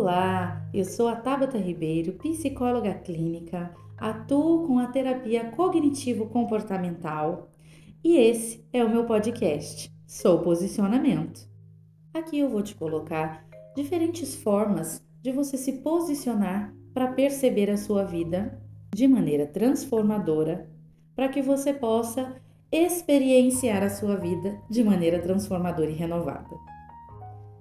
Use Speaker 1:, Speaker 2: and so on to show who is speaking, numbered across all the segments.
Speaker 1: Olá, eu sou a Tabata Ribeiro, psicóloga clínica, atuo com a terapia cognitivo-comportamental e esse é o meu podcast, Sou Posicionamento. Aqui eu vou te colocar diferentes formas de você se posicionar para perceber a sua vida de maneira transformadora, para que você possa experienciar a sua vida de maneira transformadora e renovada.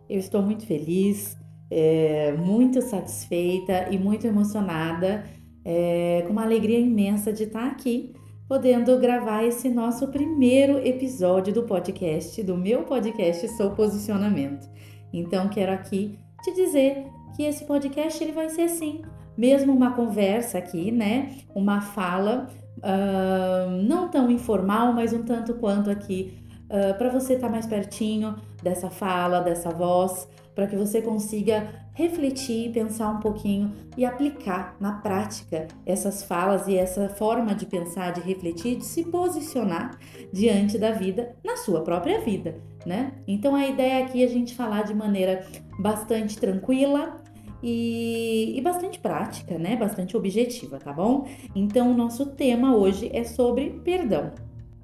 Speaker 1: Eu estou muito feliz é, muito satisfeita e muito emocionada, é, com uma alegria imensa de estar aqui, podendo gravar esse nosso primeiro episódio do podcast, do meu podcast Sou Posicionamento. Então, quero aqui te dizer que esse podcast ele vai ser sim, mesmo uma conversa aqui, né? Uma fala uh, não tão informal, mas um tanto quanto aqui uh, para você estar tá mais pertinho dessa fala, dessa voz, para que você consiga refletir, pensar um pouquinho e aplicar na prática essas falas e essa forma de pensar, de refletir, de se posicionar diante da vida, na sua própria vida, né? Então a ideia aqui é a gente falar de maneira bastante tranquila, e, e, bastante prática, né? Bastante objetiva, tá bom? Então, o nosso tema hoje é sobre perdão.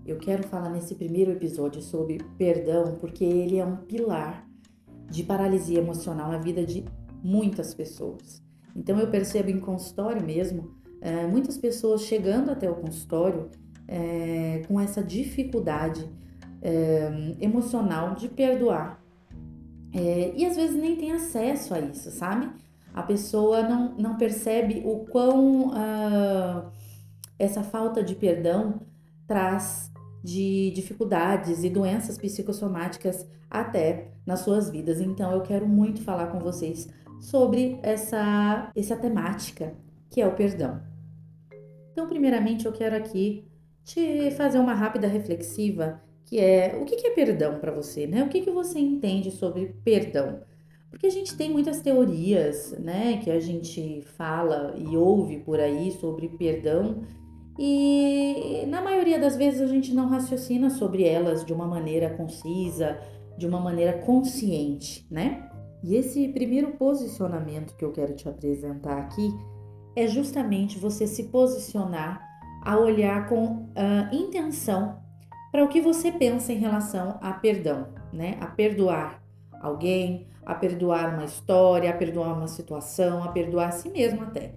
Speaker 1: Eu quero falar nesse primeiro episódio sobre perdão porque ele é um pilar de paralisia emocional na vida de muitas pessoas. Então eu percebo em consultório mesmo, é, muitas pessoas chegando até o consultório é, com essa dificuldade é, emocional de perdoar. É, e às vezes nem tem acesso a isso, sabe? A pessoa não, não percebe o quão uh, essa falta de perdão traz de dificuldades e doenças psicossomáticas até nas suas vidas. Então eu quero muito falar com vocês sobre essa, essa temática que é o perdão. Então, primeiramente, eu quero aqui te fazer uma rápida reflexiva, que é o que é perdão para você, né? O que, que você entende sobre perdão? Porque a gente tem muitas teorias, né, que a gente fala e ouve por aí sobre perdão e na maioria das vezes a gente não raciocina sobre elas de uma maneira concisa, de uma maneira consciente, né? E esse primeiro posicionamento que eu quero te apresentar aqui é justamente você se posicionar a olhar com uh, intenção para o que você pensa em relação a perdão, né? A perdoar alguém, a perdoar uma história, a perdoar uma situação, a perdoar a si mesmo até.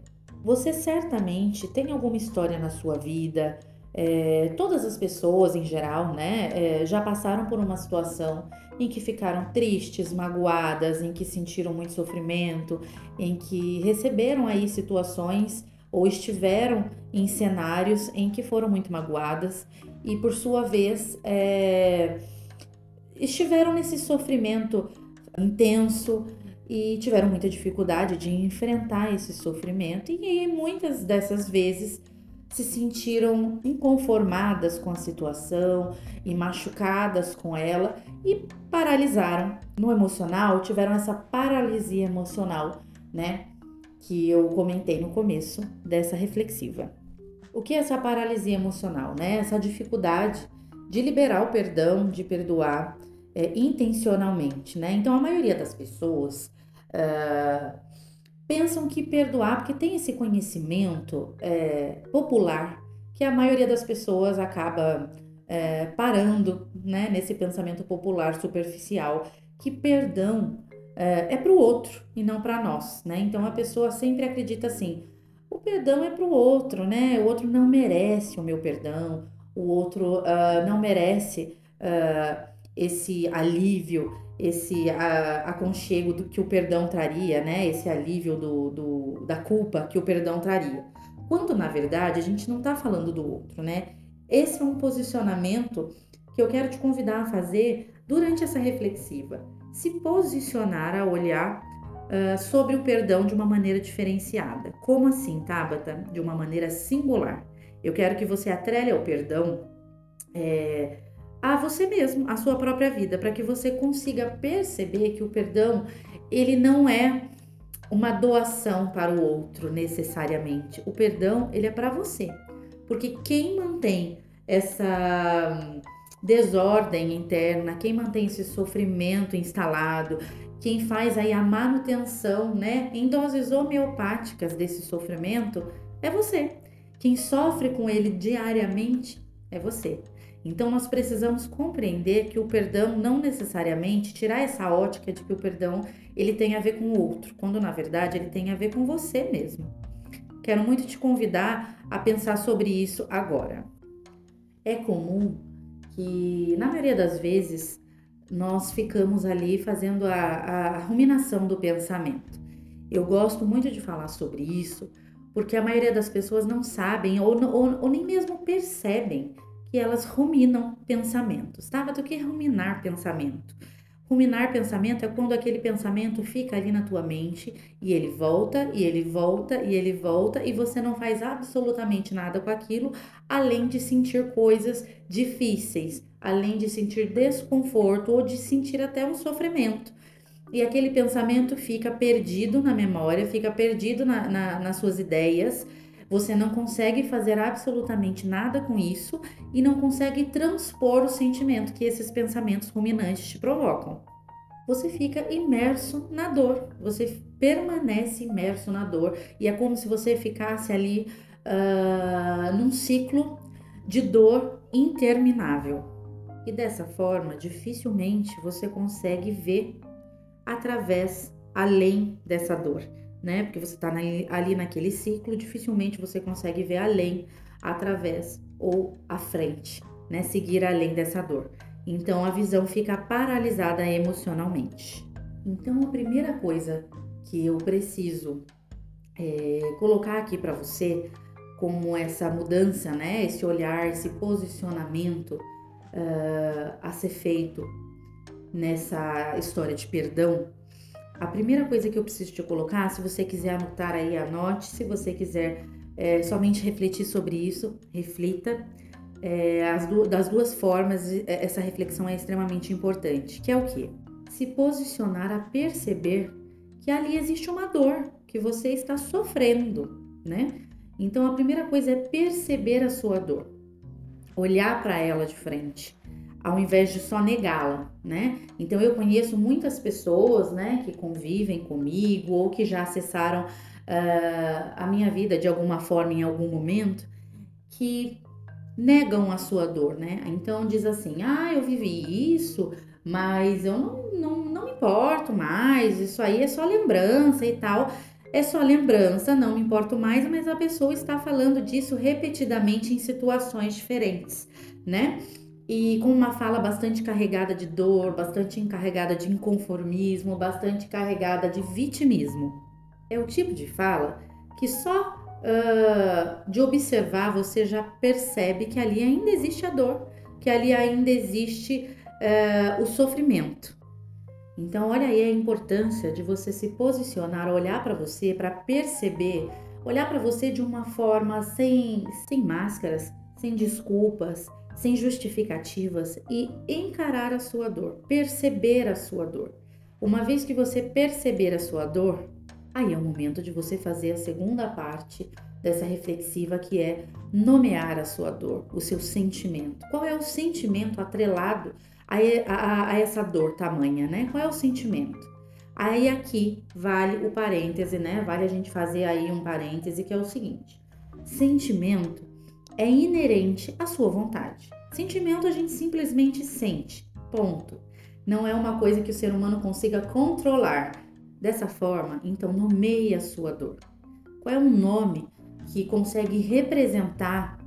Speaker 1: Você certamente tem alguma história na sua vida, é, todas as pessoas em geral, né, é, já passaram por uma situação em que ficaram tristes, magoadas, em que sentiram muito sofrimento, em que receberam aí situações ou estiveram em cenários em que foram muito magoadas e, por sua vez, é, estiveram nesse sofrimento intenso, e tiveram muita dificuldade de enfrentar esse sofrimento e muitas dessas vezes se sentiram inconformadas com a situação e machucadas com ela e paralisaram no emocional, tiveram essa paralisia emocional, né? Que eu comentei no começo dessa reflexiva. O que é essa paralisia emocional, né? Essa dificuldade de liberar o perdão, de perdoar é, intencionalmente, né? Então a maioria das pessoas uh, pensam que perdoar, porque tem esse conhecimento é, popular que a maioria das pessoas acaba é, parando né, nesse pensamento popular superficial, que perdão é, é para o outro e não para nós, né? Então a pessoa sempre acredita assim: o perdão é para o outro, né? O outro não merece o meu perdão, o outro uh, não merece uh, esse alívio, esse a, aconchego do que o perdão traria, né? Esse alívio do, do, da culpa que o perdão traria. Quando na verdade a gente não está falando do outro, né? Esse é um posicionamento que eu quero te convidar a fazer durante essa reflexiva. Se posicionar a olhar uh, sobre o perdão de uma maneira diferenciada. Como assim, Tabata? De uma maneira singular. Eu quero que você atrele ao perdão é, a você mesmo, a sua própria vida, para que você consiga perceber que o perdão, ele não é uma doação para o outro necessariamente. O perdão, ele é para você. Porque quem mantém essa desordem interna, quem mantém esse sofrimento instalado, quem faz aí a manutenção, né, em doses homeopáticas desse sofrimento é você. Quem sofre com ele diariamente é você. Então nós precisamos compreender que o perdão não necessariamente tirar essa ótica de que o perdão ele tem a ver com o outro, quando na verdade ele tem a ver com você mesmo. Quero muito te convidar a pensar sobre isso agora. É comum que na maioria das vezes nós ficamos ali fazendo a, a ruminação do pensamento. Eu gosto muito de falar sobre isso porque a maioria das pessoas não sabem ou, ou, ou nem mesmo percebem que elas ruminam pensamentos? Mas o que é ruminar pensamento? Ruminar pensamento é quando aquele pensamento fica ali na tua mente e ele volta, e ele volta, e ele volta, e você não faz absolutamente nada com aquilo, além de sentir coisas difíceis, além de sentir desconforto ou de sentir até um sofrimento. E aquele pensamento fica perdido na memória, fica perdido na, na, nas suas ideias, você não consegue fazer absolutamente nada com isso e não consegue transpor o sentimento que esses pensamentos ruminantes te provocam. Você fica imerso na dor, você permanece imerso na dor e é como se você ficasse ali uh, num ciclo de dor interminável. E dessa forma, dificilmente você consegue ver através, além dessa dor né? Porque você está ali naquele ciclo, dificilmente você consegue ver além, através ou à frente, né? Seguir além dessa dor. Então a visão fica paralisada emocionalmente. Então a primeira coisa que eu preciso é, colocar aqui para você, como essa mudança, né? Esse olhar, esse posicionamento uh, a ser feito nessa história de perdão, a primeira coisa que eu preciso te colocar, se você quiser anotar aí, anote. Se você quiser é, somente refletir sobre isso, reflita. É, du das duas formas, é, essa reflexão é extremamente importante. Que é o que? Se posicionar a perceber que ali existe uma dor que você está sofrendo, né? Então a primeira coisa é perceber a sua dor, olhar para ela de frente ao invés de só negá-la, né? Então eu conheço muitas pessoas, né, que convivem comigo ou que já acessaram uh, a minha vida de alguma forma em algum momento, que negam a sua dor, né? Então diz assim, ah, eu vivi isso, mas eu não, não, não me importo mais, isso aí é só lembrança e tal. É só lembrança, não me importo mais, mas a pessoa está falando disso repetidamente em situações diferentes, né? E com uma fala bastante carregada de dor, bastante encarregada de inconformismo, bastante carregada de vitimismo. É o tipo de fala que só uh, de observar você já percebe que ali ainda existe a dor, que ali ainda existe uh, o sofrimento. Então, olha aí a importância de você se posicionar, olhar para você, para perceber, olhar para você de uma forma sem, sem máscaras, sem desculpas, sem justificativas e encarar a sua dor, perceber a sua dor. Uma vez que você perceber a sua dor, aí é o momento de você fazer a segunda parte dessa reflexiva que é nomear a sua dor, o seu sentimento. Qual é o sentimento atrelado a, a, a essa dor tamanha, né? Qual é o sentimento? Aí aqui vale o parêntese, né? Vale a gente fazer aí um parêntese que é o seguinte: sentimento é inerente à sua vontade. Sentimento a gente simplesmente sente, ponto. Não é uma coisa que o ser humano consiga controlar. Dessa forma, então nomeie a sua dor. Qual é um nome que consegue representar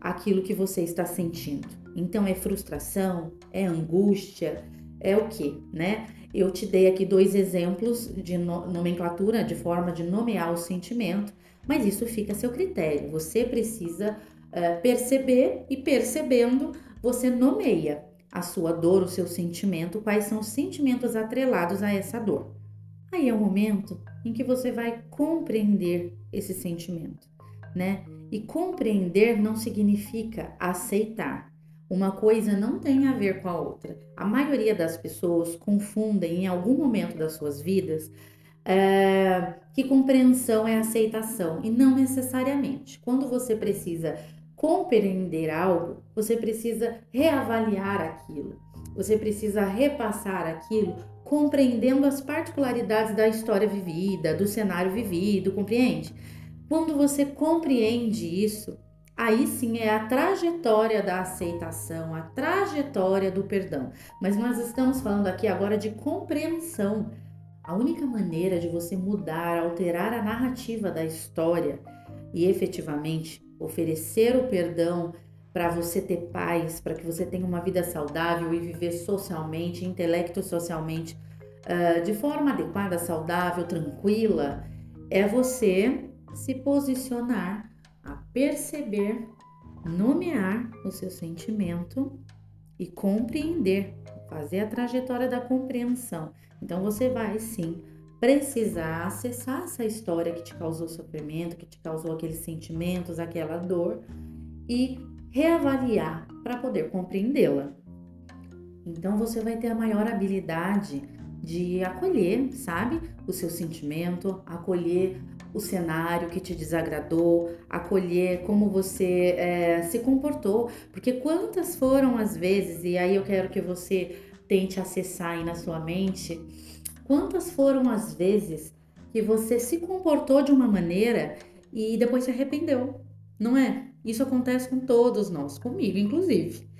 Speaker 1: aquilo que você está sentindo? Então é frustração, é angústia, é o que, né? Eu te dei aqui dois exemplos de nomenclatura, de forma de nomear o sentimento, mas isso fica a seu critério. Você precisa é, perceber e percebendo, você nomeia a sua dor, o seu sentimento, quais são os sentimentos atrelados a essa dor. Aí é o momento em que você vai compreender esse sentimento, né? E compreender não significa aceitar. Uma coisa não tem a ver com a outra. A maioria das pessoas confundem em algum momento das suas vidas é, que compreensão é aceitação e não necessariamente. Quando você precisa compreender algo, você precisa reavaliar aquilo. Você precisa repassar aquilo compreendendo as particularidades da história vivida, do cenário vivido, compreende? Quando você compreende isso, aí sim é a trajetória da aceitação, a trajetória do perdão. Mas nós estamos falando aqui agora de compreensão. A única maneira de você mudar, alterar a narrativa da história e efetivamente oferecer o perdão para você ter paz, para que você tenha uma vida saudável e viver socialmente, intelecto socialmente, uh, de forma adequada, saudável, tranquila, é você se posicionar a perceber, nomear o seu sentimento e compreender, fazer a trajetória da compreensão. Então você vai sim precisar acessar essa história que te causou sofrimento, que te causou aqueles sentimentos, aquela dor e reavaliar para poder compreendê-la. Então você vai ter a maior habilidade de acolher, sabe, o seu sentimento, acolher o cenário que te desagradou, acolher como você é, se comportou, porque quantas foram as vezes, e aí eu quero que você tente acessar aí na sua mente, quantas foram as vezes que você se comportou de uma maneira e depois se arrependeu, não é? Isso acontece com todos nós, comigo inclusive.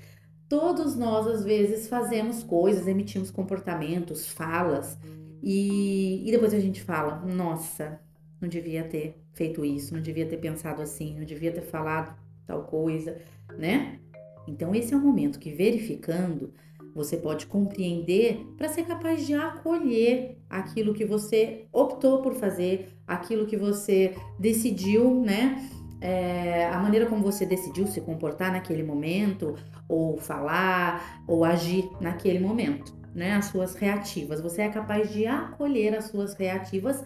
Speaker 1: Todos nós, às vezes, fazemos coisas, emitimos comportamentos, falas, e, e depois a gente fala: nossa, não devia ter feito isso, não devia ter pensado assim, não devia ter falado tal coisa, né? Então, esse é o momento que, verificando, você pode compreender para ser capaz de acolher aquilo que você optou por fazer, aquilo que você decidiu, né? é, a maneira como você decidiu se comportar naquele momento, ou falar, ou agir naquele momento, né? As suas reativas. Você é capaz de acolher as suas reativas,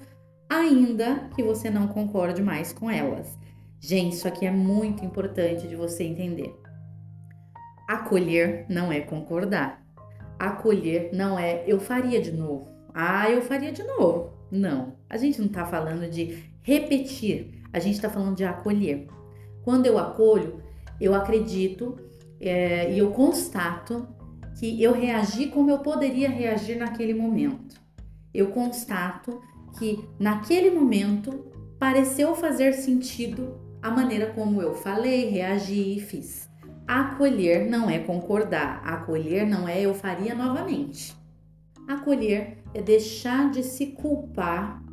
Speaker 1: ainda que você não concorde mais com elas. Gente, isso aqui é muito importante de você entender. Acolher não é concordar. Acolher não é eu faria de novo. Ah, eu faria de novo. Não. A gente não tá falando de repetir a gente está falando de acolher. Quando eu acolho, eu acredito é, e eu constato que eu reagi como eu poderia reagir naquele momento. Eu constato que naquele momento pareceu fazer sentido a maneira como eu falei, reagi e fiz. Acolher não é concordar, acolher não é eu faria novamente. Acolher é deixar de se culpar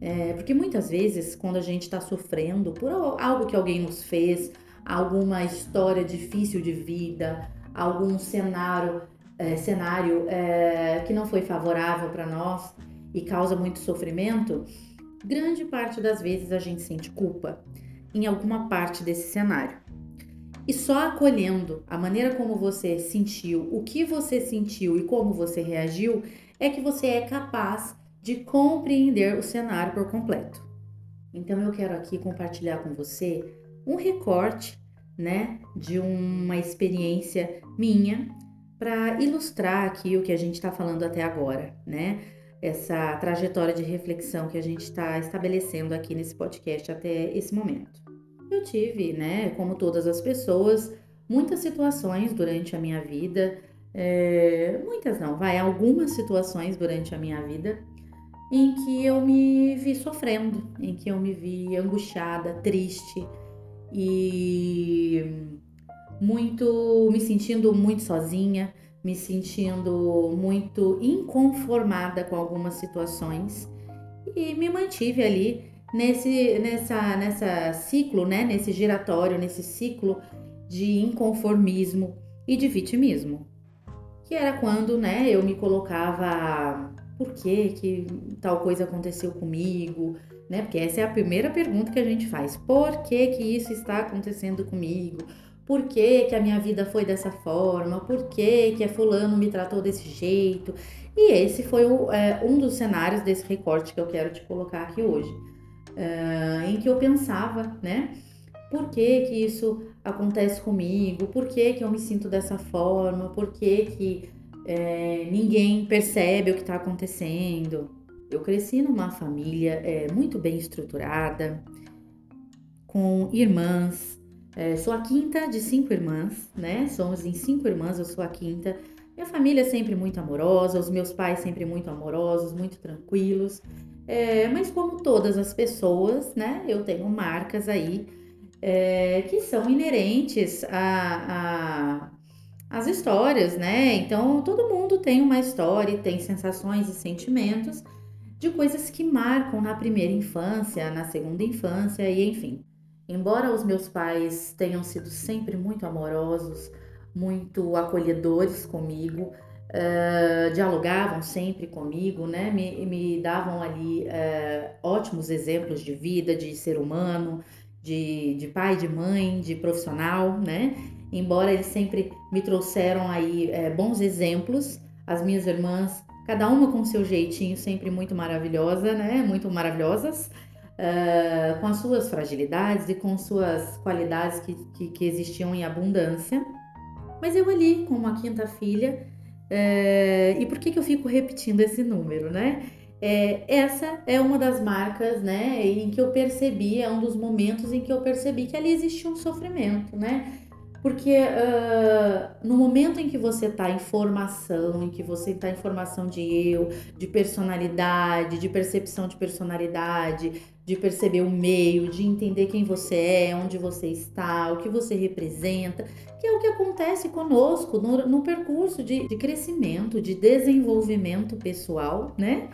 Speaker 1: é, porque muitas vezes, quando a gente está sofrendo por algo que alguém nos fez, alguma história difícil de vida, algum cenário, é, cenário é, que não foi favorável para nós e causa muito sofrimento, grande parte das vezes a gente sente culpa em alguma parte desse cenário. E só acolhendo a maneira como você sentiu, o que você sentiu e como você reagiu, é que você é capaz de compreender o cenário por completo. Então eu quero aqui compartilhar com você um recorte, né, de uma experiência minha para ilustrar aqui o que a gente está falando até agora, né? Essa trajetória de reflexão que a gente está estabelecendo aqui nesse podcast até esse momento. Eu tive, né, como todas as pessoas, muitas situações durante a minha vida, é, muitas não, vai, algumas situações durante a minha vida em que eu me vi sofrendo, em que eu me vi angustiada, triste e muito me sentindo muito sozinha, me sentindo muito inconformada com algumas situações e me mantive ali nesse nessa nessa ciclo, né, nesse giratório, nesse ciclo de inconformismo e de vitimismo. Que era quando, né, eu me colocava por que, que tal coisa aconteceu comigo, né? Porque essa é a primeira pergunta que a gente faz. Por que, que isso está acontecendo comigo? Por que, que a minha vida foi dessa forma? Por que, que fulano me tratou desse jeito? E esse foi o, é, um dos cenários desse recorte que eu quero te colocar aqui hoje. É, em que eu pensava, né? Por que, que isso acontece comigo? Por que, que eu me sinto dessa forma? Por que, que é, ninguém percebe o que está acontecendo. Eu cresci numa família é, muito bem estruturada, com irmãs, É, sou a quinta de cinco irmãs, né? Somos em cinco irmãs, eu sou a quinta. Minha família é sempre muito amorosa, os meus pais sempre muito amorosos, muito tranquilos. É, mas como todas as pessoas, né? Eu tenho marcas aí é, que são inerentes a, a as histórias, né? Então todo mundo tem uma história, tem sensações e sentimentos de coisas que marcam na primeira infância, na segunda infância e enfim. Embora os meus pais tenham sido sempre muito amorosos, muito acolhedores comigo, uh, dialogavam sempre comigo, né? Me, me davam ali uh, ótimos exemplos de vida, de ser humano, de, de pai, de mãe, de profissional, né? Embora eles sempre me trouxeram aí é, bons exemplos, as minhas irmãs, cada uma com seu jeitinho, sempre muito maravilhosa, né? Muito maravilhosas, uh, com as suas fragilidades e com suas qualidades que, que, que, existiam em abundância. Mas eu ali, como a quinta filha, uh, e por que, que eu fico repetindo esse número, né? É, essa é uma das marcas, né, em que eu percebi, é um dos momentos em que eu percebi que ali existia um sofrimento, né? Porque uh, no momento em que você está em formação, em que você está em formação de eu, de personalidade, de percepção de personalidade, de perceber o meio, de entender quem você é, onde você está, o que você representa, que é o que acontece conosco no, no percurso de, de crescimento, de desenvolvimento pessoal, né?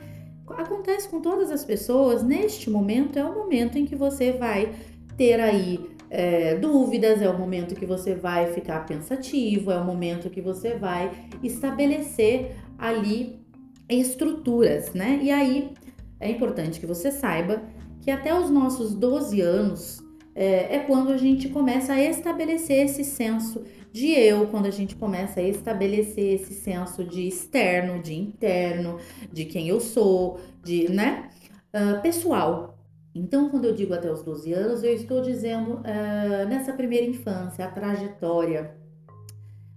Speaker 1: Acontece com todas as pessoas, neste momento é o momento em que você vai ter aí é, dúvidas, é o momento que você vai ficar pensativo, é o momento que você vai estabelecer ali estruturas, né? E aí é importante que você saiba que até os nossos 12 anos é, é quando a gente começa a estabelecer esse senso de eu, quando a gente começa a estabelecer esse senso de externo, de interno, de quem eu sou, de, né? Uh, pessoal, então, quando eu digo até os 12 anos, eu estou dizendo uh, nessa primeira infância, a trajetória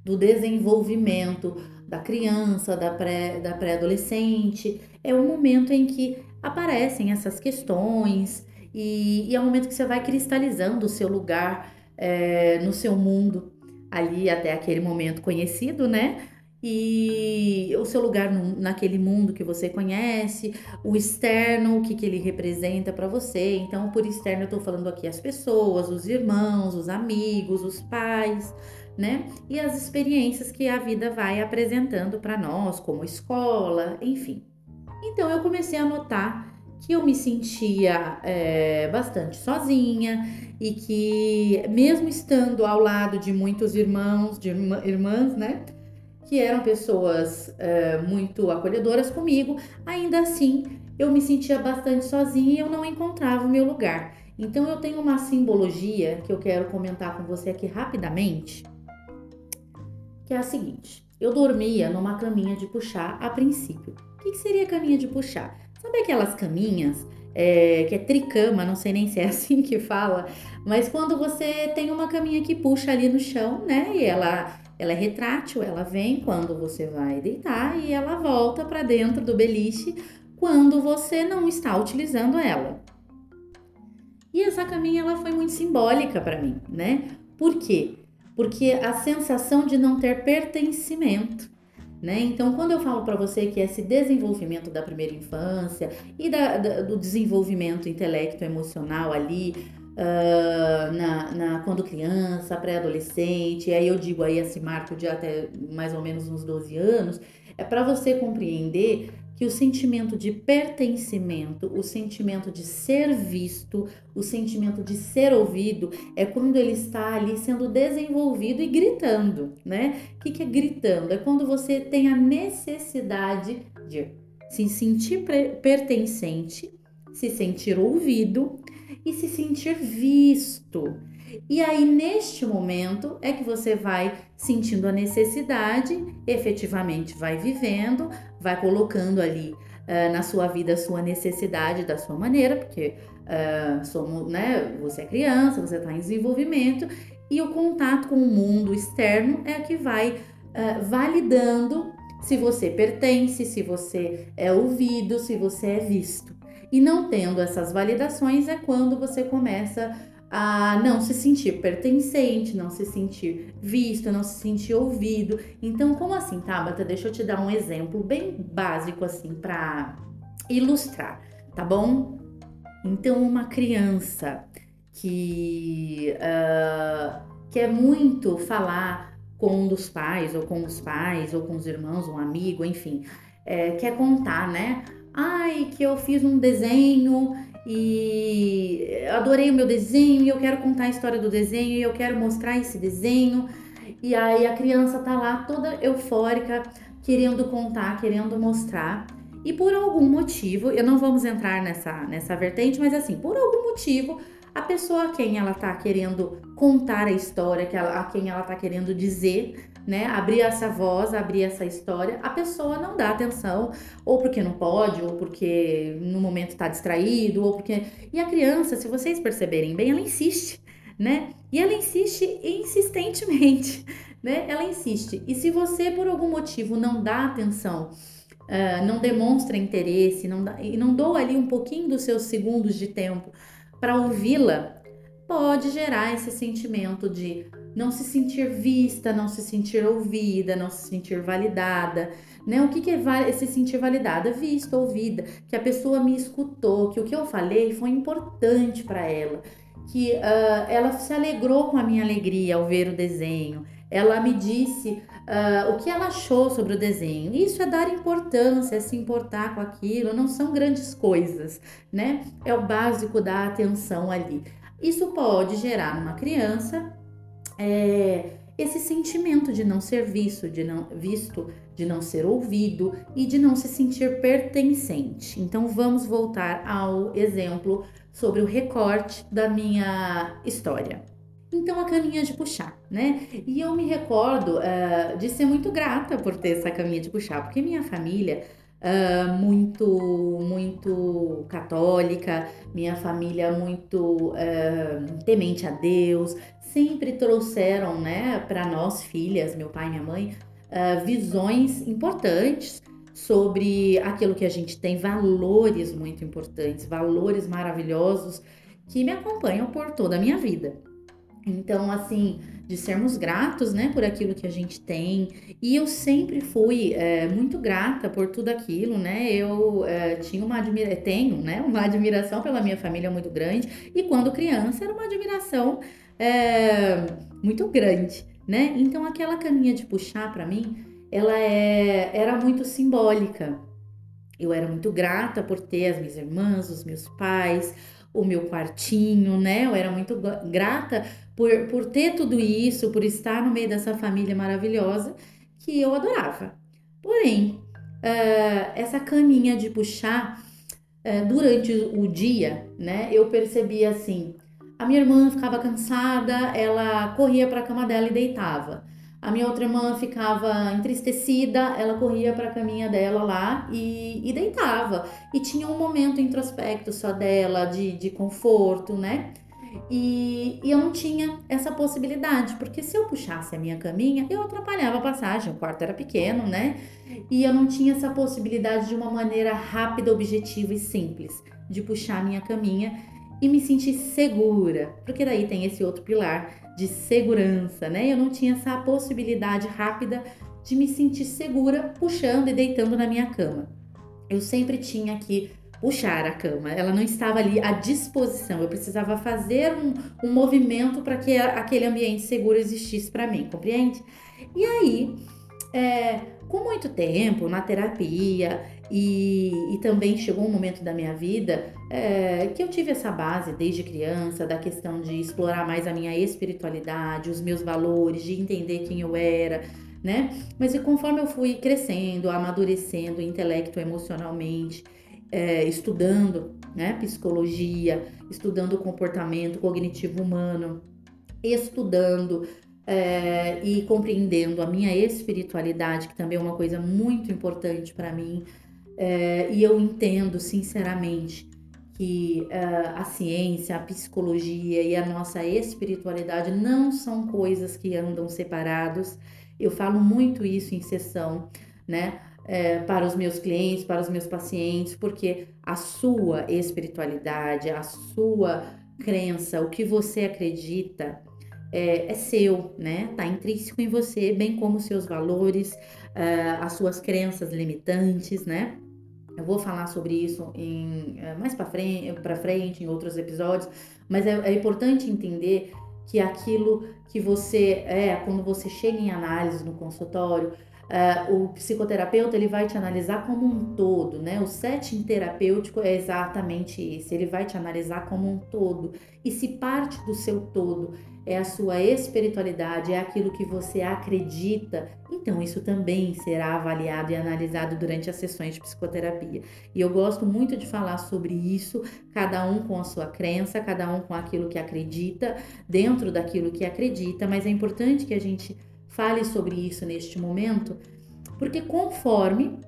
Speaker 1: do desenvolvimento da criança, da pré-adolescente, da pré é o momento em que aparecem essas questões e, e, é o momento que você vai cristalizando o seu lugar é, no seu mundo ali até aquele momento conhecido, né? e o seu lugar no, naquele mundo que você conhece, o externo, o que, que ele representa para você. Então, por externo, eu estou falando aqui as pessoas, os irmãos, os amigos, os pais, né? E as experiências que a vida vai apresentando para nós, como escola, enfim. Então, eu comecei a notar que eu me sentia é, bastante sozinha e que, mesmo estando ao lado de muitos irmãos, de irmã, irmãs, né? que eram pessoas é, muito acolhedoras comigo, ainda assim eu me sentia bastante sozinha e eu não encontrava o meu lugar. Então eu tenho uma simbologia que eu quero comentar com você aqui rapidamente, que é a seguinte: eu dormia numa caminha de puxar a princípio. O que, que seria caminha de puxar? Sabe aquelas caminhas é, que é tricama, não sei nem se é assim que fala, mas quando você tem uma caminha que puxa ali no chão, né? E ela ela é retrátil, ela vem quando você vai deitar e ela volta para dentro do beliche quando você não está utilizando ela. E essa caminha ela foi muito simbólica para mim, né? Por quê? Porque a sensação de não ter pertencimento, né? Então, quando eu falo para você que esse desenvolvimento da primeira infância e da, da, do desenvolvimento intelecto emocional ali, uh, na, na, quando criança, pré-adolescente, aí eu digo aí esse marco de até mais ou menos uns 12 anos, é para você compreender que o sentimento de pertencimento, o sentimento de ser visto, o sentimento de ser ouvido é quando ele está ali sendo desenvolvido e gritando, né? O que, que é gritando? É quando você tem a necessidade de se sentir pertencente, se sentir ouvido e se sentir visto. E aí, neste momento, é que você vai sentindo a necessidade, efetivamente vai vivendo, vai colocando ali uh, na sua vida a sua necessidade da sua maneira, porque uh, somos, né, você é criança, você está em desenvolvimento, e o contato com o mundo externo é que vai uh, validando se você pertence, se você é ouvido, se você é visto. E não tendo essas validações é quando você começa a não se sentir pertencente, não se sentir visto, não se sentir ouvido. Então, como assim, Tabata? Deixa eu te dar um exemplo bem básico assim para ilustrar, tá bom? Então, uma criança que uh, quer muito falar com um dos pais, ou com os pais, ou com os irmãos, um amigo, enfim, é, quer contar, né? Ai, que eu fiz um desenho e adorei o meu desenho e eu quero contar a história do desenho e eu quero mostrar esse desenho. E aí a criança tá lá toda eufórica, querendo contar, querendo mostrar. E por algum motivo, eu não vamos entrar nessa, nessa vertente, mas assim, por algum motivo, a pessoa a quem ela tá querendo contar a história, que ela, a quem ela tá querendo dizer, né, abrir essa voz, abrir essa história, a pessoa não dá atenção, ou porque não pode, ou porque no momento está distraído, ou porque. E a criança, se vocês perceberem bem, ela insiste, né? E ela insiste insistentemente, né? Ela insiste. E se você, por algum motivo, não dá atenção, uh, não demonstra interesse, não dá, e não dou ali um pouquinho dos seus segundos de tempo para ouvi-la, pode gerar esse sentimento de não se sentir vista, não se sentir ouvida, não se sentir validada. Né? O que, que é se sentir validada? Vista, ouvida, que a pessoa me escutou, que o que eu falei foi importante para ela, que uh, ela se alegrou com a minha alegria ao ver o desenho, ela me disse uh, o que ela achou sobre o desenho. Isso é dar importância, é se importar com aquilo, não são grandes coisas, né? É o básico da atenção ali. Isso pode gerar numa criança é, esse sentimento de não ser visto, de não visto, de não ser ouvido e de não se sentir pertencente. Então vamos voltar ao exemplo sobre o recorte da minha história. Então a caminha de puxar, né? E eu me recordo uh, de ser muito grata por ter essa caminha de puxar, porque minha família uh, muito, muito católica, minha família muito uh, temente a Deus, sempre trouxeram, né, para nós filhas, meu pai e minha mãe, uh, visões importantes sobre aquilo que a gente tem, valores muito importantes, valores maravilhosos que me acompanham por toda a minha vida. Então, assim, de sermos gratos, né, por aquilo que a gente tem. E eu sempre fui é, muito grata por tudo aquilo, né? Eu é, tinha uma admira tenho, né, uma admiração pela minha família muito grande. E quando criança era uma admiração é, muito grande, né? Então, aquela caminha de puxar para mim, ela é, era muito simbólica. Eu era muito grata por ter as minhas irmãs, os meus pais, o meu quartinho, né? Eu era muito grata por, por ter tudo isso, por estar no meio dessa família maravilhosa que eu adorava. Porém, uh, essa caminha de puxar uh, durante o dia, né? Eu percebia assim: a minha irmã ficava cansada, ela corria para a cama dela e deitava. A minha outra irmã ficava entristecida, ela corria para a caminha dela lá e, e, deitava. E tinha um momento introspecto só dela, de, de conforto, né? E, e, eu não tinha essa possibilidade, porque se eu puxasse a minha caminha, eu atrapalhava a passagem, o quarto era pequeno, né? E eu não tinha essa possibilidade de uma maneira rápida, objetiva e simples de puxar a minha caminha e me sentir segura, porque daí tem esse outro pilar de segurança, né? Eu não tinha essa possibilidade rápida de me sentir segura puxando e deitando na minha cama. Eu sempre tinha que puxar a cama, ela não estava ali à disposição, eu precisava fazer um, um movimento para que aquele ambiente seguro existisse para mim, compreende? E aí, é, com muito tempo na terapia e, e, também chegou um momento da minha vida é, que eu tive essa base desde criança da questão de explorar mais a minha espiritualidade, os meus valores, de entender quem eu era, né? Mas e conforme eu fui crescendo, amadurecendo intelecto emocionalmente, é, estudando né, psicologia, estudando o comportamento cognitivo humano, estudando é, e compreendendo a minha espiritualidade, que também é uma coisa muito importante para mim. É, e eu entendo sinceramente que uh, a ciência, a psicologia e a nossa espiritualidade não são coisas que andam separados. Eu falo muito isso em sessão, né? É, para os meus clientes, para os meus pacientes, porque a sua espiritualidade, a sua crença, o que você acredita, é, é, seu, né? Tá intrínseco em você, bem como seus valores, uh, as suas crenças limitantes, né? Eu vou falar sobre isso em, uh, mais para frente, pra frente, em outros episódios, mas é, é, importante entender que aquilo que você é, quando você chega em análise no consultório, Uh, o psicoterapeuta ele vai te analisar como um todo, né? O setting terapêutico é exatamente isso. Ele vai te analisar como um todo. E se parte do seu todo é a sua espiritualidade, é aquilo que você acredita, então isso também será avaliado e analisado durante as sessões de psicoterapia. E eu gosto muito de falar sobre isso, cada um com a sua crença, cada um com aquilo que acredita, dentro daquilo que acredita, mas é importante que a gente fale sobre isso neste momento, porque conforme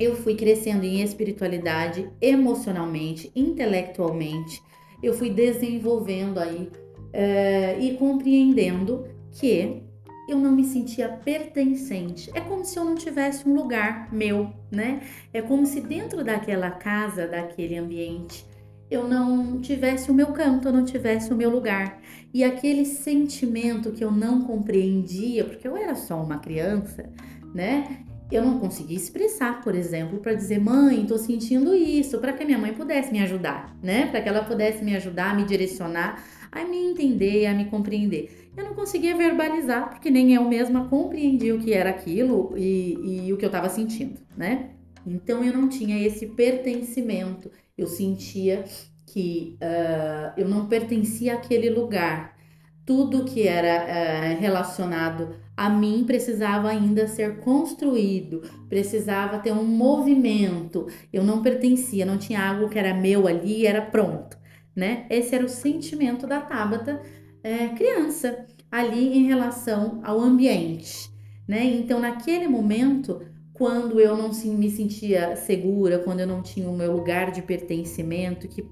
Speaker 1: eu fui crescendo em espiritualidade, emocionalmente, intelectualmente, eu fui desenvolvendo aí é, e compreendendo que eu não me sentia pertencente. É como se eu não tivesse um lugar meu, né? É como se dentro daquela casa, daquele ambiente, eu não tivesse o meu canto, eu não tivesse o meu lugar. E aquele sentimento que eu não compreendia, porque eu era só uma criança, né? Eu não conseguia expressar, por exemplo, para dizer, mãe, tô sentindo isso, para que minha mãe pudesse me ajudar, né? Para que ela pudesse me ajudar, me direcionar, a me entender, a me compreender. Eu não conseguia verbalizar, porque nem eu mesma compreendia o que era aquilo e, e o que eu estava sentindo, né? Então eu não tinha esse pertencimento, eu sentia que uh, eu não pertencia àquele lugar. Tudo que era uh, relacionado a mim precisava ainda ser construído, precisava ter um movimento. Eu não pertencia, não tinha algo que era meu ali, era pronto, né? Esse era o sentimento da Tabata é, criança ali em relação ao ambiente, né? Então, naquele momento, quando eu não me sentia segura, quando eu não tinha o meu lugar de pertencimento, que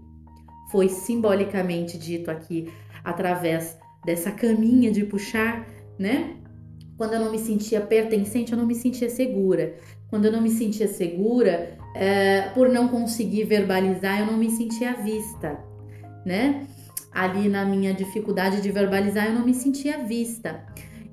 Speaker 1: foi simbolicamente dito aqui através dessa caminha de puxar, né? Quando eu não me sentia pertencente, eu não me sentia segura. Quando eu não me sentia segura, é, por não conseguir verbalizar, eu não me sentia vista, né? Ali na minha dificuldade de verbalizar, eu não me sentia vista.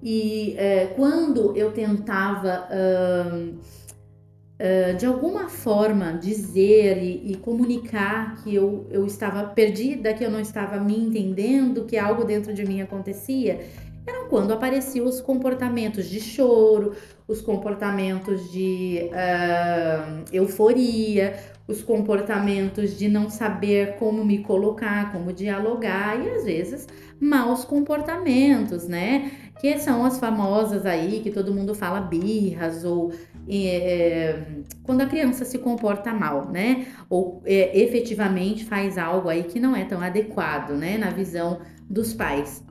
Speaker 1: E é, quando eu tentava uh, uh, de alguma forma dizer e, e, comunicar que eu, eu estava perdida, que eu não estava me entendendo, que algo dentro de mim acontecia, eram quando apareciam os comportamentos de choro, os comportamentos de uh, euforia, os comportamentos de não saber como me colocar, como dialogar e às vezes maus comportamentos, né? Que são as famosas aí que todo mundo fala birras ou é, quando a criança se comporta mal, né? Ou é, efetivamente faz algo aí que não é tão adequado, né? Na visão dos pais.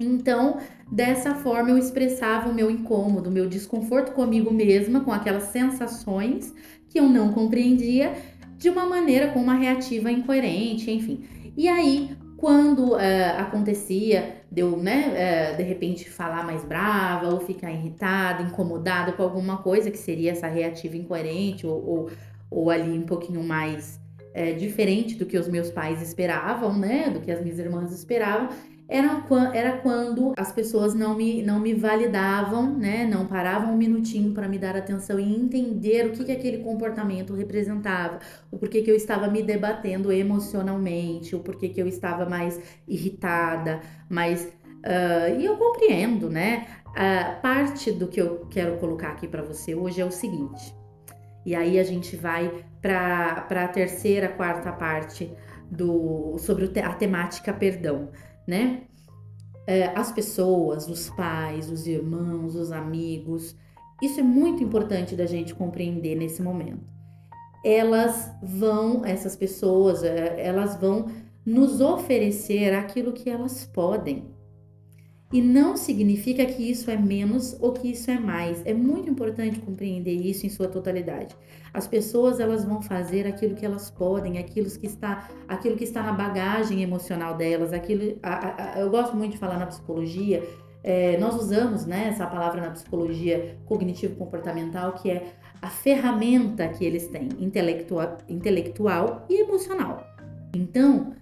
Speaker 1: Então, dessa forma, eu expressava o meu incômodo, o meu desconforto comigo mesma, com aquelas sensações que eu não compreendia, de uma maneira com uma reativa incoerente, enfim. E aí, quando uh, acontecia de eu, né, uh, de repente falar mais brava ou ficar irritada, incomodada com alguma coisa que seria essa reativa incoerente ou, ou, ou ali um pouquinho mais uh, diferente do que os meus pais esperavam, né, do que as minhas irmãs esperavam, era, era quando as pessoas não me, não me validavam, né? Não paravam um minutinho para me dar atenção e entender o que, que aquele comportamento representava, o porquê que eu estava me debatendo emocionalmente, o porquê que eu estava mais irritada, mais. Uh, e eu compreendo, né? Uh, parte do que eu quero colocar aqui para você hoje é o seguinte. E aí a gente vai para a terceira, quarta parte do sobre a temática perdão né? É, as pessoas, os pais, os irmãos, os amigos. Isso é muito importante da gente compreender nesse momento. Elas vão, essas pessoas, é, elas vão nos oferecer aquilo que elas podem. E não significa que isso é menos ou que isso é mais. É muito importante compreender isso em sua totalidade. As pessoas elas vão fazer aquilo que elas podem, aquilo que está, aquilo que está na bagagem emocional delas. Aquilo, a, a, eu gosto muito de falar na psicologia. É, nós usamos né, essa palavra na psicologia cognitivo-comportamental, que é a ferramenta que eles têm, intelectual, intelectual e emocional. Então,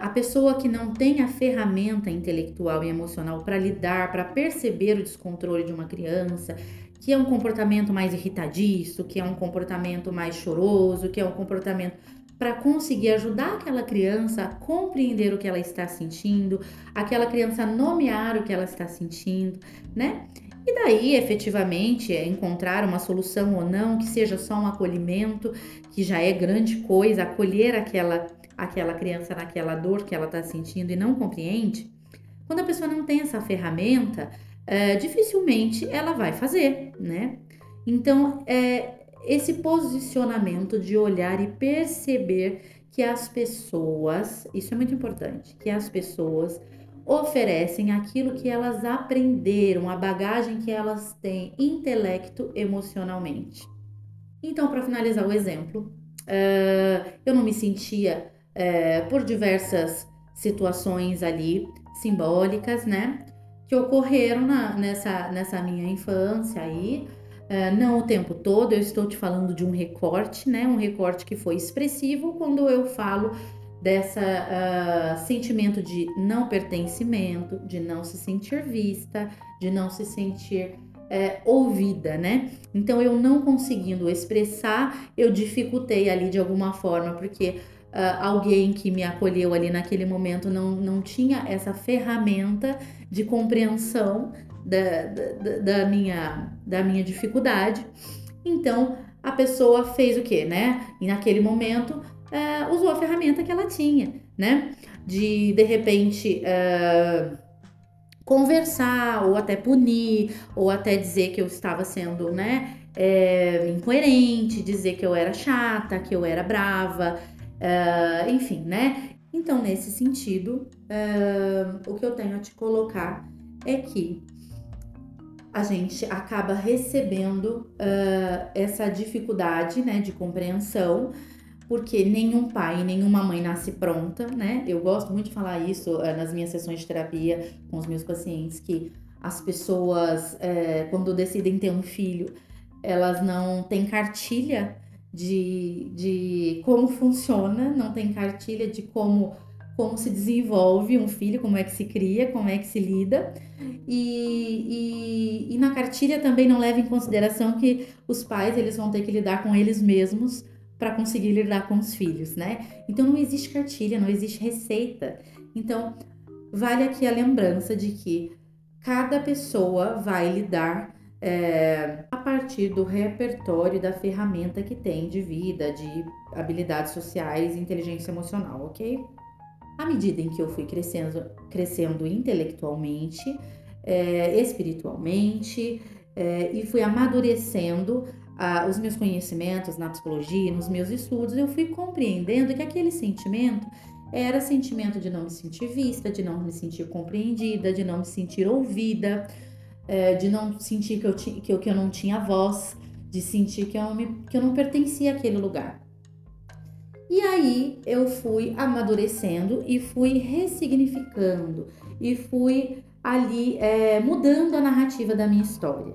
Speaker 1: a pessoa que não tem a ferramenta intelectual e emocional para lidar, para perceber o descontrole de uma criança, que é um comportamento mais irritadiço, que é um comportamento mais choroso, que é um comportamento para conseguir ajudar aquela criança a compreender o que ela está sentindo, aquela criança a nomear o que ela está sentindo, né? E daí, efetivamente, é encontrar uma solução ou não, que seja só um acolhimento, que já é grande coisa, acolher aquela aquela criança naquela dor que ela está sentindo e não compreende, quando a pessoa não tem essa ferramenta, é, dificilmente ela vai fazer, né? Então, é, esse posicionamento de olhar e perceber que as pessoas, isso é muito importante, que as pessoas oferecem aquilo que elas aprenderam, a bagagem que elas têm intelecto emocionalmente. Então, para finalizar o exemplo, uh, eu não me sentia é, por diversas situações ali simbólicas, né? Que ocorreram na, nessa, nessa minha infância aí. É, não o tempo todo, eu estou te falando de um recorte, né? Um recorte que foi expressivo quando eu falo dessa uh, sentimento de não pertencimento, de não se sentir vista, de não se sentir é, ouvida, né? Então eu não conseguindo expressar, eu dificultei ali de alguma forma, porque uh, alguém que me acolheu ali naquele momento não, não tinha essa ferramenta de compreensão da, da, da, minha, da minha dificuldade. Então a pessoa fez o que, né? E naquele momento uh, usou a ferramenta que ela tinha, né? De de repente. Uh, conversar ou até punir ou até dizer que eu estava sendo, né, é, incoerente, dizer que eu era chata, que eu era brava, Uh, enfim, né? Então, nesse sentido, uh, o que eu tenho a te colocar é que a gente acaba recebendo uh, essa dificuldade, né, de compreensão, porque nenhum pai, nenhuma mãe nasce pronta, né? Eu gosto muito de falar isso nas minhas sessões de terapia com os meus pacientes, que as pessoas, eh, quando decidem ter um filho, elas não têm cartilha de, de como funciona, não tem cartilha de como, como se desenvolve um filho, como é que se cria, como é que se lida. E, e, e na cartilha também não leva em consideração que os pais eles vão ter que lidar com eles mesmos para conseguir lidar com os filhos, né? Então não existe cartilha, não existe receita. Então vale aqui a lembrança de que cada pessoa vai lidar é, partir do repertório da ferramenta que tem de vida, de habilidades sociais e inteligência emocional, ok? À medida em que eu fui crescendo, crescendo intelectualmente, é, espiritualmente é, e fui amadurecendo os meus conhecimentos na psicologia, nos meus estudos, eu fui compreendendo que aquele sentimento era sentimento de não me sentir vista, de não me sentir compreendida, de não me sentir ouvida, é, de não sentir que eu, que, eu, que eu não tinha voz, de sentir que eu, me, que eu não pertencia àquele lugar. E aí eu fui amadurecendo e fui ressignificando e fui ali é, mudando a narrativa da minha história,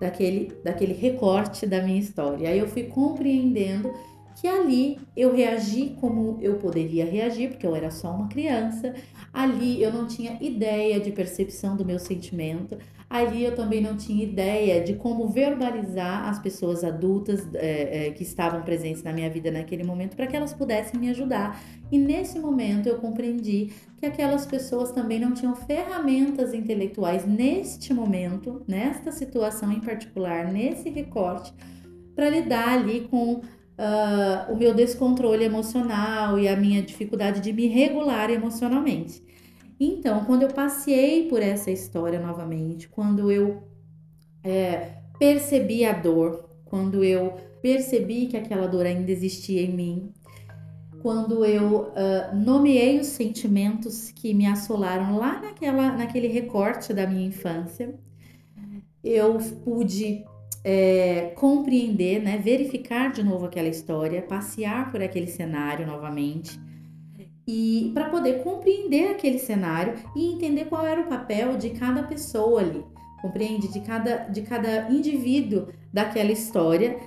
Speaker 1: daquele, daquele recorte da minha história. Aí eu fui compreendendo que ali eu reagi como eu poderia reagir, porque eu era só uma criança. Ali eu não tinha ideia de percepção do meu sentimento. Ali eu também não tinha ideia de como verbalizar as pessoas adultas é, é, que estavam presentes na minha vida naquele momento para que elas pudessem me ajudar. E nesse momento eu compreendi que aquelas pessoas também não tinham ferramentas intelectuais neste momento, nesta situação em particular, nesse recorte, para lidar ali com uh, o meu descontrole emocional e a minha dificuldade de me regular emocionalmente. Então, quando eu passei por essa história novamente, quando eu é, percebi a dor, quando eu percebi que aquela dor ainda existia em mim, quando eu uh, nomeei os sentimentos que me assolaram lá naquela, naquele recorte da minha infância, eu pude é, compreender, né, verificar de novo aquela história, passear por aquele cenário novamente e para poder compreender aquele cenário e entender qual era o papel de cada pessoa ali, compreende de cada de cada indivíduo daquela história.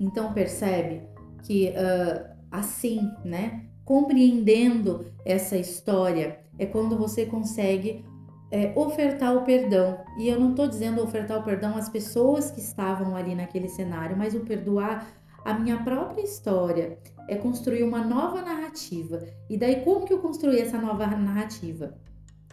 Speaker 1: Então percebe que uh, assim, né, compreendendo essa história é quando você consegue é, ofertar o perdão. E eu não estou dizendo ofertar o perdão às pessoas que estavam ali naquele cenário, mas o perdoar a minha própria história. É construir uma nova narrativa. E daí, como que eu construí essa nova narrativa?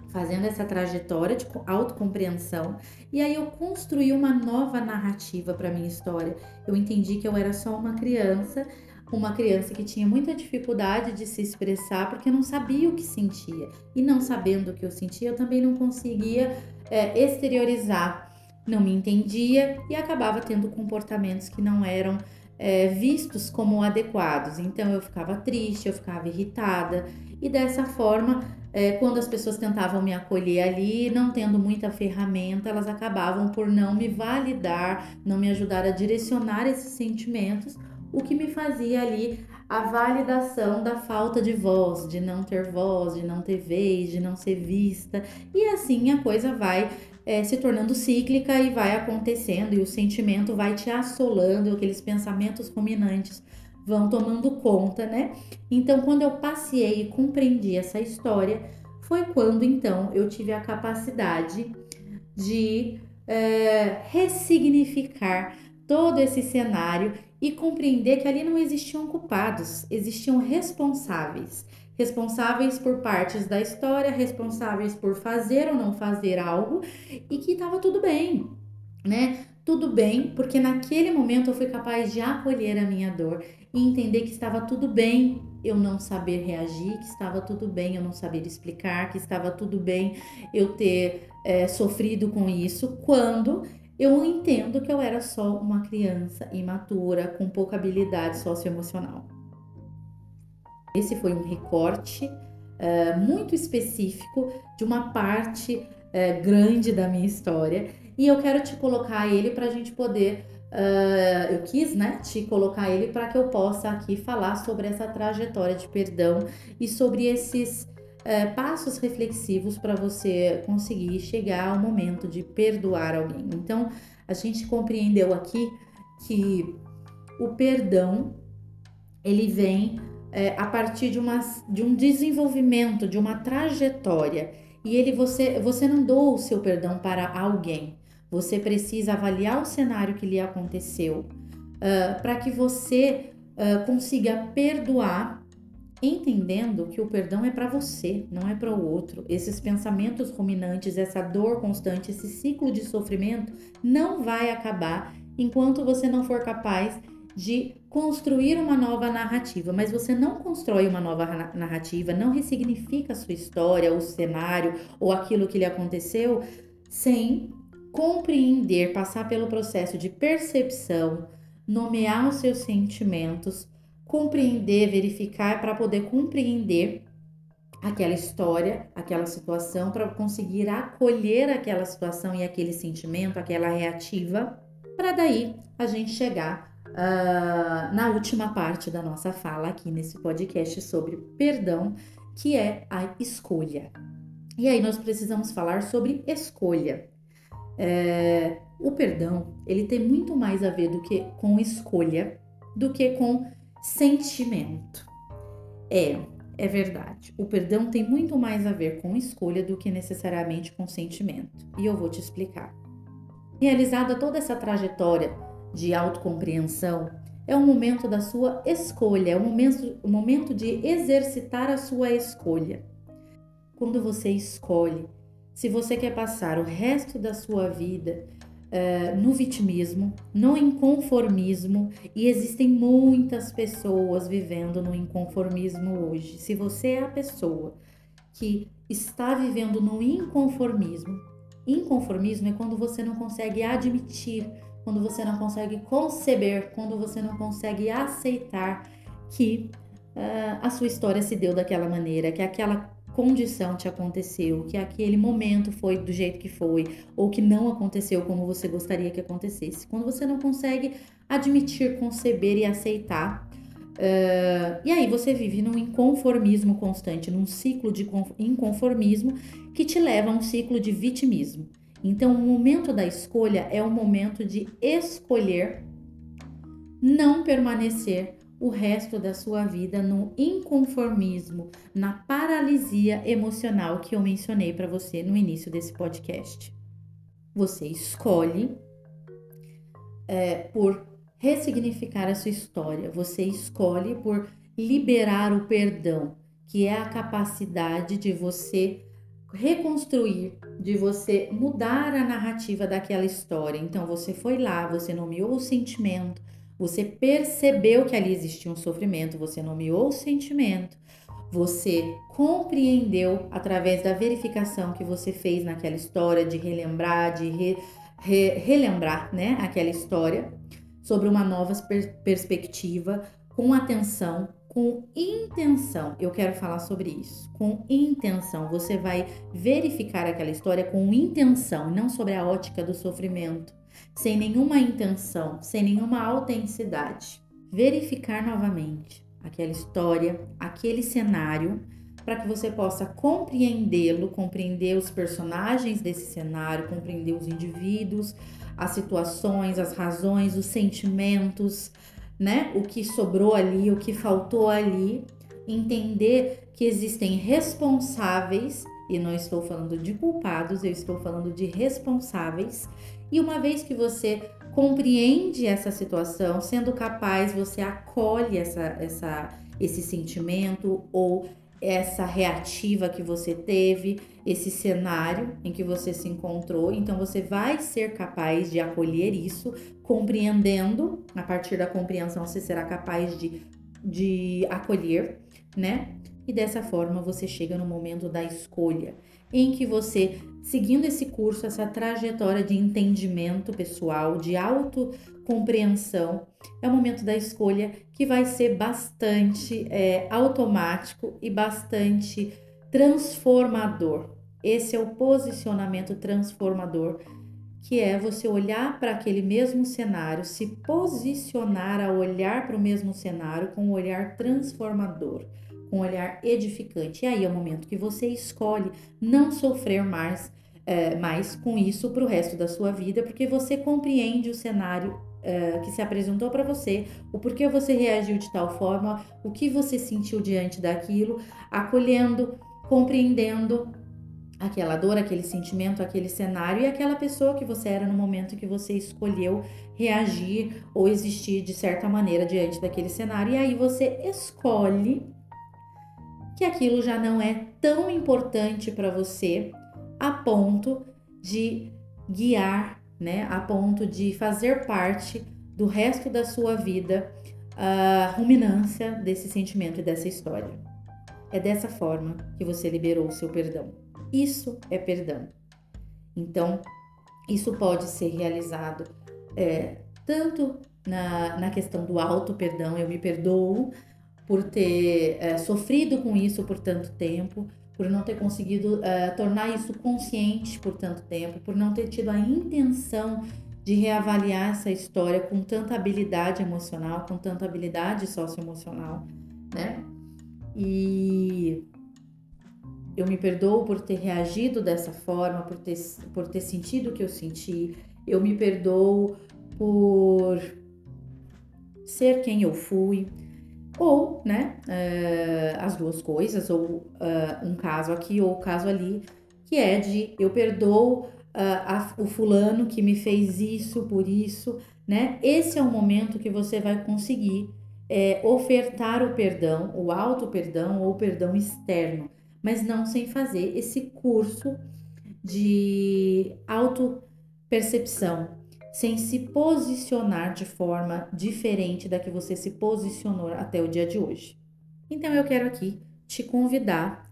Speaker 1: Fazendo essa trajetória de autocompreensão. E aí eu construí uma nova narrativa para minha história. Eu entendi que eu era só uma criança uma criança que tinha muita dificuldade de se expressar porque não sabia o que sentia. E não sabendo o que eu sentia, eu também não conseguia é, exteriorizar, não me entendia e acabava tendo comportamentos que não eram é, vistos como adequados. Então eu ficava triste, eu ficava irritada e dessa forma, é, quando as pessoas tentavam me acolher ali, não tendo muita ferramenta, elas acabavam por não me validar, não me ajudar a direcionar esses sentimentos o que me fazia ali a validação da falta de voz, de não ter voz, de não ter vez, de não ser vista. E assim a coisa vai é, se tornando cíclica e vai acontecendo, e o sentimento vai te assolando, aqueles pensamentos ruminantes vão tomando conta, né? Então, quando eu passei e compreendi essa história, foi quando então eu tive a capacidade de é, ressignificar todo esse cenário e compreender que ali não existiam culpados, existiam responsáveis. Responsáveis por partes da história, responsáveis por fazer ou não fazer algo e que estava tudo bem, né? Tudo bem, porque naquele momento eu fui capaz de acolher a minha dor e entender que estava tudo bem eu não saber reagir, que estava tudo bem eu não saber explicar, que estava tudo bem eu ter é, sofrido com isso, quando eu entendo que eu era só uma criança imatura, com pouca habilidade socioemocional. Esse foi um recorte uh, muito específico de uma parte uh, grande da minha história e eu quero te colocar ele para a gente poder. Uh, eu quis, né, te colocar ele para que eu possa aqui falar sobre essa trajetória de perdão e sobre esses é, passos reflexivos para você conseguir chegar ao momento de perdoar alguém. Então, a gente compreendeu aqui que o perdão ele vem é, a partir de, uma, de um desenvolvimento, de uma trajetória. E ele você, você não doa o seu perdão para alguém. Você precisa avaliar o cenário que lhe aconteceu uh, para que você uh, consiga perdoar entendendo que o perdão é para você, não é para o outro. Esses pensamentos ruminantes, essa dor constante, esse ciclo de sofrimento não vai acabar enquanto você não for capaz de construir uma nova narrativa, mas você não constrói uma nova narrativa, não ressignifica a sua história, o cenário ou aquilo que lhe aconteceu sem compreender, passar pelo processo de percepção, nomear os seus sentimentos, compreender, verificar para poder compreender aquela história, aquela situação, para conseguir acolher aquela situação e aquele sentimento, aquela reativa, para daí a gente chegar uh, na última parte da nossa fala aqui nesse podcast sobre perdão, que é a escolha. E aí nós precisamos falar sobre escolha. É, o perdão ele tem muito mais a ver do que com escolha do que com sentimento. É, é verdade. O perdão tem muito mais a ver com escolha do que necessariamente com sentimento. E eu vou te explicar. Realizada toda essa trajetória de autocompreensão, é o momento da sua escolha, é o momento, o momento de exercitar a sua escolha. Quando você escolhe se você quer passar o resto da sua vida uh, no vitimismo, no inconformismo, e existem muitas pessoas vivendo no inconformismo hoje. Se você é a pessoa que está vivendo no inconformismo, inconformismo é quando você não consegue admitir, quando você não consegue conceber, quando você não consegue aceitar que uh, a sua história se deu daquela maneira, que aquela condição te aconteceu, que aquele momento foi do jeito que foi, ou que não aconteceu como você gostaria que acontecesse. Quando você não consegue admitir, conceber e aceitar, uh, e aí você vive num inconformismo constante, num ciclo de inconformismo que te leva a um ciclo de vitimismo. Então, o momento da escolha é o momento de escolher não permanecer o resto da sua vida no inconformismo, na paralisia emocional que eu mencionei para você no início desse podcast. Você escolhe é, por ressignificar a sua história, você escolhe por liberar o perdão, que é a capacidade de você reconstruir, de você mudar a narrativa daquela história. Então você foi lá, você nomeou o sentimento, você percebeu que ali existia um sofrimento, você nomeou o sentimento, você compreendeu através da verificação que você fez naquela história, de relembrar, de re, re, relembrar né, aquela história sobre uma nova per perspectiva, com atenção, com intenção. Eu quero falar sobre isso. Com intenção. Você vai verificar aquela história com intenção, não sobre a ótica do sofrimento, sem nenhuma intenção, sem nenhuma autenticidade. Verificar novamente aquela história, aquele cenário, para que você possa compreendê-lo, compreender os personagens desse cenário, compreender os indivíduos, as situações, as razões, os sentimentos, né? O que sobrou ali, o que faltou ali, entender que existem responsáveis, e não estou falando de culpados, eu estou falando de responsáveis. E uma vez que você compreende essa situação, sendo capaz, você acolhe essa, essa, esse sentimento ou essa reativa que você teve, esse cenário em que você se encontrou. Então você vai ser capaz de acolher isso, compreendendo, a partir da compreensão você será capaz de, de acolher, né? E dessa forma você chega no momento da escolha, em que você, seguindo esse curso, essa trajetória de entendimento pessoal, de autocompreensão, é o momento da escolha que vai ser bastante é, automático e bastante transformador. Esse é o posicionamento transformador, que é você olhar para aquele mesmo cenário, se posicionar a olhar para o mesmo cenário com um olhar transformador um olhar edificante. E aí é o momento que você escolhe não sofrer mais, é, mais com isso para o resto da sua vida, porque você compreende o cenário é, que se apresentou para você, o porquê você reagiu de tal forma, o que você sentiu diante daquilo, acolhendo, compreendendo aquela dor, aquele sentimento, aquele cenário e aquela pessoa que você era no momento que você escolheu reagir ou existir de certa maneira diante daquele cenário. E aí você escolhe que aquilo já não é tão importante para você a ponto de guiar, né? A ponto de fazer parte do resto da sua vida a ruminância desse sentimento e dessa história. É dessa forma que você liberou o seu perdão. Isso é perdão. Então, isso pode ser realizado é, tanto na, na questão do auto perdão, eu me perdoo, por ter é, sofrido com isso por tanto tempo, por não ter conseguido é, tornar isso consciente por tanto tempo, por não ter tido a intenção de reavaliar essa história com tanta habilidade emocional, com tanta habilidade socioemocional, né? E eu me perdoo por ter reagido dessa forma, por ter, por ter sentido o que eu senti, eu me perdoo por ser quem eu fui, ou, né, uh, as duas coisas, ou uh, um caso aqui ou um caso ali, que é de eu perdoo uh, a, o fulano que me fez isso por isso, né? Esse é o momento que você vai conseguir é, ofertar o perdão, o auto perdão ou o perdão externo, mas não sem fazer esse curso de auto percepção, sem se posicionar de forma diferente da que você se posicionou até o dia de hoje. Então eu quero aqui te convidar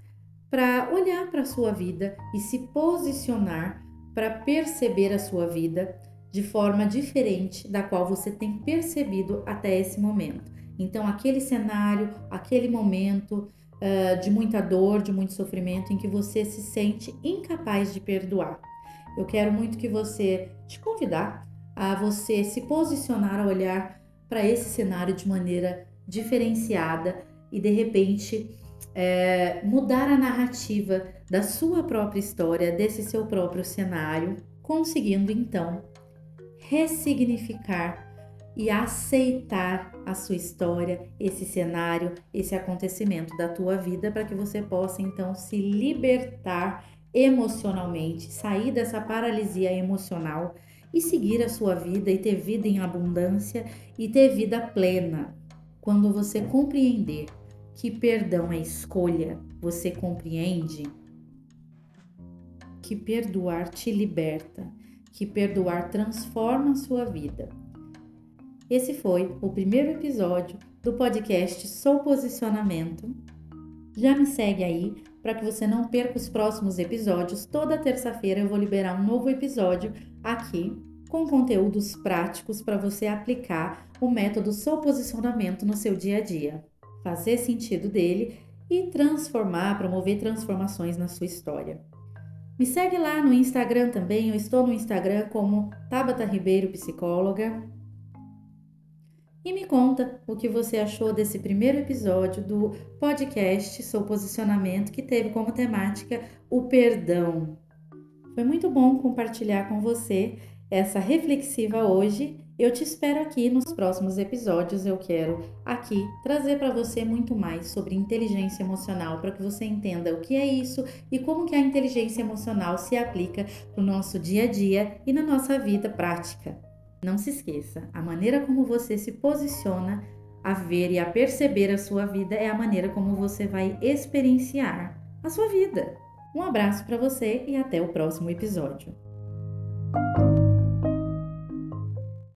Speaker 1: para olhar para a sua vida e se posicionar para perceber a sua vida de forma diferente da qual você tem percebido até esse momento. Então, aquele cenário, aquele momento uh, de muita dor, de muito sofrimento, em que você se sente incapaz de perdoar. Eu quero muito que você te convidar a você se posicionar a olhar para esse cenário de maneira diferenciada e de repente é, mudar a narrativa da sua própria história, desse seu próprio cenário, conseguindo então ressignificar e aceitar a sua história, esse cenário, esse acontecimento da tua vida para que você possa então se libertar emocionalmente, sair dessa paralisia emocional e seguir a sua vida e ter vida em abundância e ter vida plena. Quando você compreender que perdão é escolha, você compreende que perdoar te liberta, que perdoar transforma a sua vida. Esse foi o primeiro episódio do podcast Sou Posicionamento. Já me segue aí para que você não perca os próximos episódios. Toda terça-feira eu vou liberar um novo episódio aqui com conteúdos práticos para você aplicar o método Sou Posicionamento no seu dia a dia, fazer sentido dele e transformar, promover transformações na sua história. Me segue lá no Instagram também, eu estou no Instagram como Tabata Ribeiro Psicóloga. E me conta o que você achou desse primeiro episódio do podcast Sou Posicionamento, que teve como temática o perdão. Foi muito bom compartilhar com você essa reflexiva hoje eu te espero aqui nos próximos episódios. Eu quero aqui trazer para você muito mais sobre inteligência emocional para que você entenda o que é isso e como que a inteligência emocional se aplica no nosso dia a dia e na nossa vida prática. Não se esqueça, a maneira como você se posiciona a ver e a perceber a sua vida é a maneira como você vai experienciar a sua vida. Um abraço para você e até o próximo episódio.